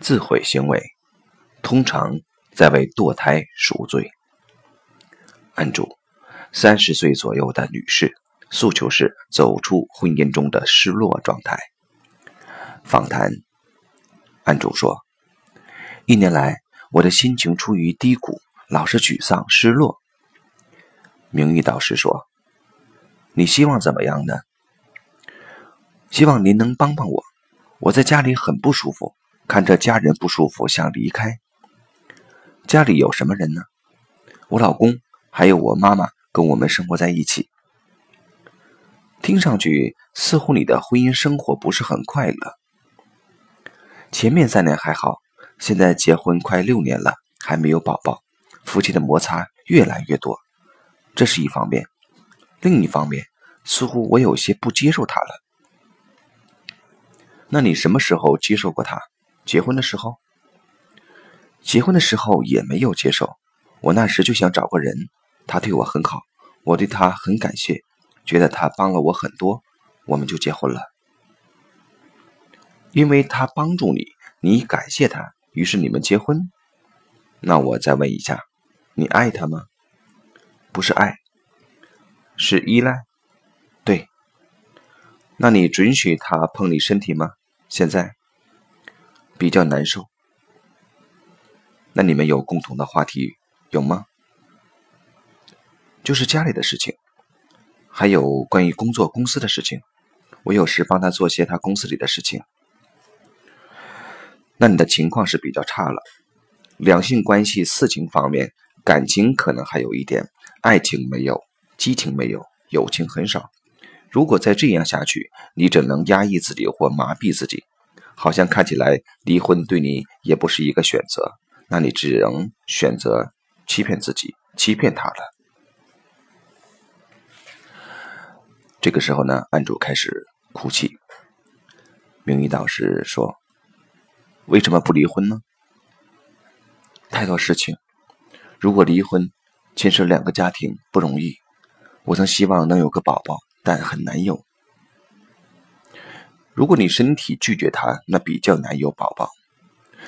自毁行为，通常在为堕胎赎罪。案主：三十岁左右的女士，诉求是走出婚姻中的失落状态。访谈：案主说，一年来我的心情处于低谷，老是沮丧、失落。名誉导师说：“你希望怎么样呢？希望您能帮帮我，我在家里很不舒服。”看着家人不舒服，想离开。家里有什么人呢？我老公还有我妈妈跟我们生活在一起。听上去似乎你的婚姻生活不是很快乐。前面三年还好，现在结婚快六年了，还没有宝宝，夫妻的摩擦越来越多。这是一方面，另一方面，似乎我有些不接受他了。那你什么时候接受过他？结婚的时候，结婚的时候也没有接受。我那时就想找个人，他对我很好，我对他很感谢，觉得他帮了我很多，我们就结婚了。因为他帮助你，你感谢他，于是你们结婚。那我再问一下，你爱他吗？不是爱，是依赖。对。那你准许他碰你身体吗？现在？比较难受，那你们有共同的话题有吗？就是家里的事情，还有关于工作公司的事情。我有时帮他做些他公司里的事情。那你的情况是比较差了，两性关系四情方面，感情可能还有一点，爱情没有，激情没有，友情很少。如果再这样下去，你只能压抑自己或麻痹自己。好像看起来离婚对你也不是一个选择，那你只能选择欺骗自己，欺骗他了。这个时候呢，案主开始哭泣。名誉导师说：“为什么不离婚呢？太多事情，如果离婚，牵涉两个家庭不容易。我曾希望能有个宝宝，但很难有。”如果你身体拒绝他，那比较难有宝宝。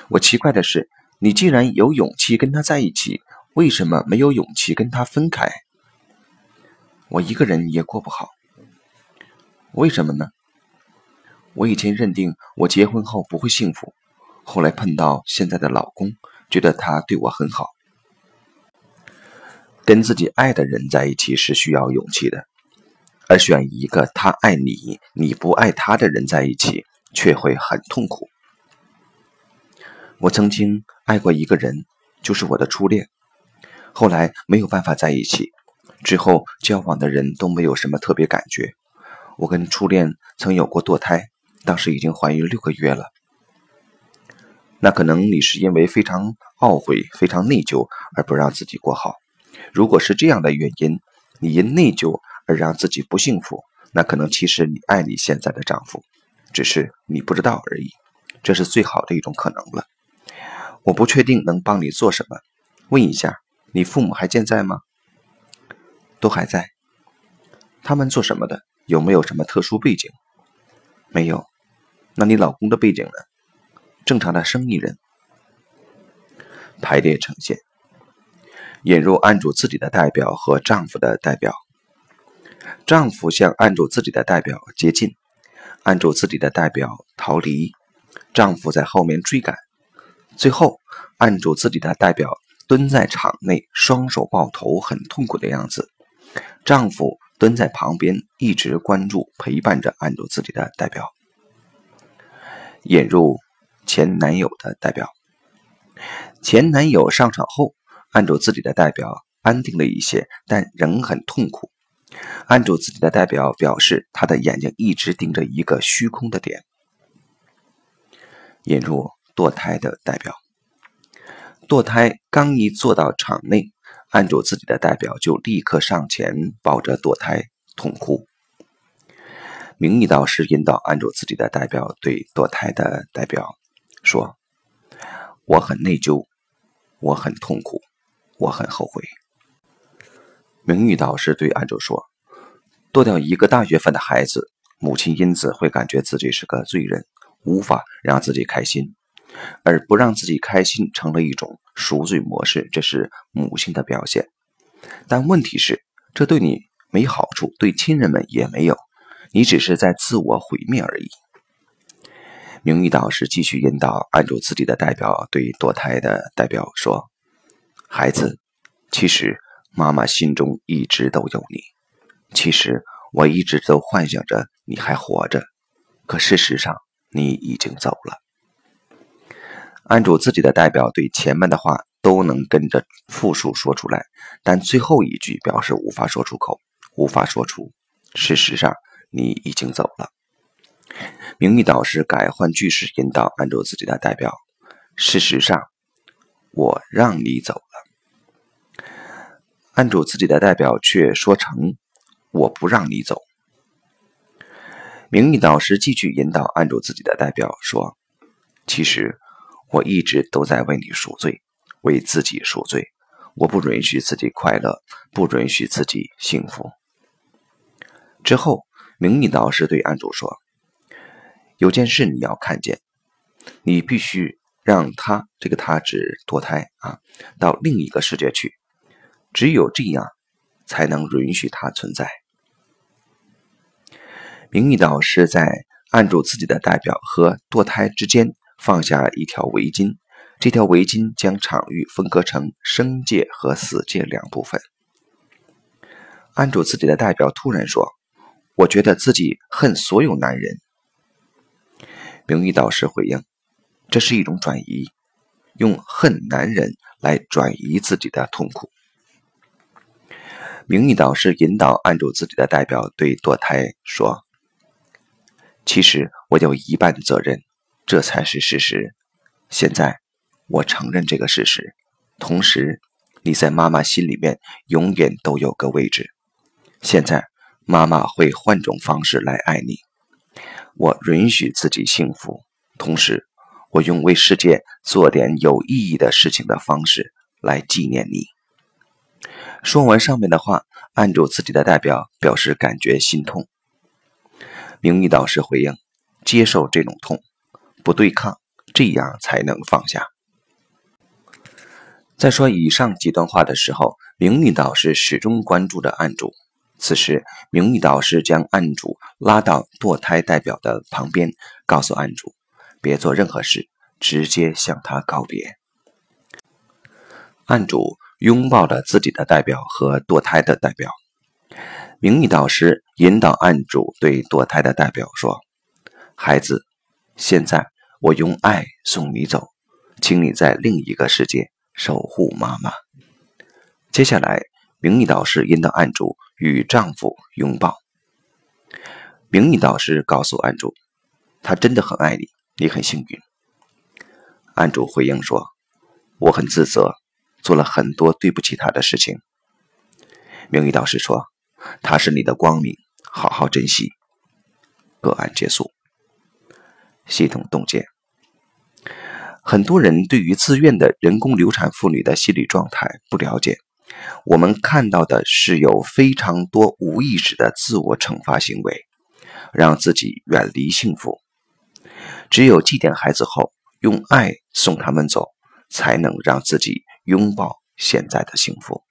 我奇怪的是，你既然有勇气跟他在一起，为什么没有勇气跟他分开？我一个人也过不好，为什么呢？我以前认定我结婚后不会幸福，后来碰到现在的老公，觉得他对我很好。跟自己爱的人在一起是需要勇气的。而选一个他爱你，你不爱他的人在一起，却会很痛苦。我曾经爱过一个人，就是我的初恋，后来没有办法在一起，之后交往的人都没有什么特别感觉。我跟初恋曾有过堕胎，当时已经怀孕六个月了。那可能你是因为非常懊悔、非常内疚而不让自己过好。如果是这样的原因，你因内疚。而让自己不幸福，那可能其实你爱你现在的丈夫，只是你不知道而已。这是最好的一种可能了。我不确定能帮你做什么，问一下，你父母还健在吗？都还在。他们做什么的？有没有什么特殊背景？没有。那你老公的背景呢？正常的生意人。排列呈现，引入案主自己的代表和丈夫的代表。丈夫向按住自己的代表接近，按住自己的代表逃离，丈夫在后面追赶，最后按住自己的代表蹲在场内，双手抱头，很痛苦的样子。丈夫蹲在旁边，一直关注陪伴着按住自己的代表。引入前男友的代表，前男友上场后，按住自己的代表安定了一些，但仍很痛苦。案主自己的代表表示，他的眼睛一直盯着一个虚空的点。引入堕胎的代表，堕胎刚一坐到场内，案主自己的代表就立刻上前抱着堕胎痛哭。明义导师引导案主自己的代表对堕胎的代表说：“我很内疚，我很痛苦，我很后悔。”名誉导师对案主说：“堕掉一个大月份的孩子，母亲因此会感觉自己是个罪人，无法让自己开心。而不让自己开心成了一种赎罪模式，这是母性的表现。但问题是，这对你没好处，对亲人们也没有，你只是在自我毁灭而已。名誉导师继续引导，按住自己的代表对堕胎的代表说：“孩子，其实妈妈心中一直都有你。其实我一直都幻想着你还活着，可事实上你已经走了。”按住自己的代表对前面的话都能跟着复述说出来，但最后一句表示无法说出口，无法说出。事实上，你已经走了。明玉导师改换句式引导，按住自己的代表。事实上，我让你走了。按住自己的代表却说成我不让你走。明玉导师继续引导，按住自己的代表说：“其实我一直都在为你赎罪，为自己赎罪。我不允许自己快乐，不允许自己幸福。”之后，明玉导师对按主说。有件事你要看见，你必须让他这个他指堕胎啊，到另一个世界去，只有这样才能允许它存在。明玉导师在按住自己的代表和堕胎之间放下一条围巾，这条围巾将场域分割成生界和死界两部分。按住自己的代表突然说：“我觉得自己恨所有男人。”明玉导师回应：“这是一种转移，用恨男人来转移自己的痛苦。”明玉导师引导按住自己的代表对堕胎说：“其实我有一半责任，这才是事实。现在我承认这个事实，同时你在妈妈心里面永远都有个位置。现在妈妈会换种方式来爱你。”我允许自己幸福，同时，我用为世界做点有意义的事情的方式来纪念你。说完上面的话，按住自己的代表表示感觉心痛。明玉导师回应：接受这种痛，不对抗，这样才能放下。在说以上几段话的时候，明玉导师始终关注着案主。此时，明玉导师将案主拉到堕胎代表的旁边，告诉案主：“别做任何事，直接向他告别。”案主拥抱了自己的代表和堕胎的代表。明义导师引导案主对堕胎的代表说：“孩子，现在我用爱送你走，请你在另一个世界守护妈妈。”接下来，明义导师引导案主。与丈夫拥抱。明义导师告诉案主，他真的很爱你，你很幸运。案主回应说：“我很自责，做了很多对不起他的事情。”明玉导师说：“他是你的光明，好好珍惜。”个案结束。系统洞见：很多人对于自愿的人工流产妇女的心理状态不了解。我们看到的是有非常多无意识的自我惩罚行为，让自己远离幸福。只有祭奠孩子后，用爱送他们走，才能让自己拥抱现在的幸福。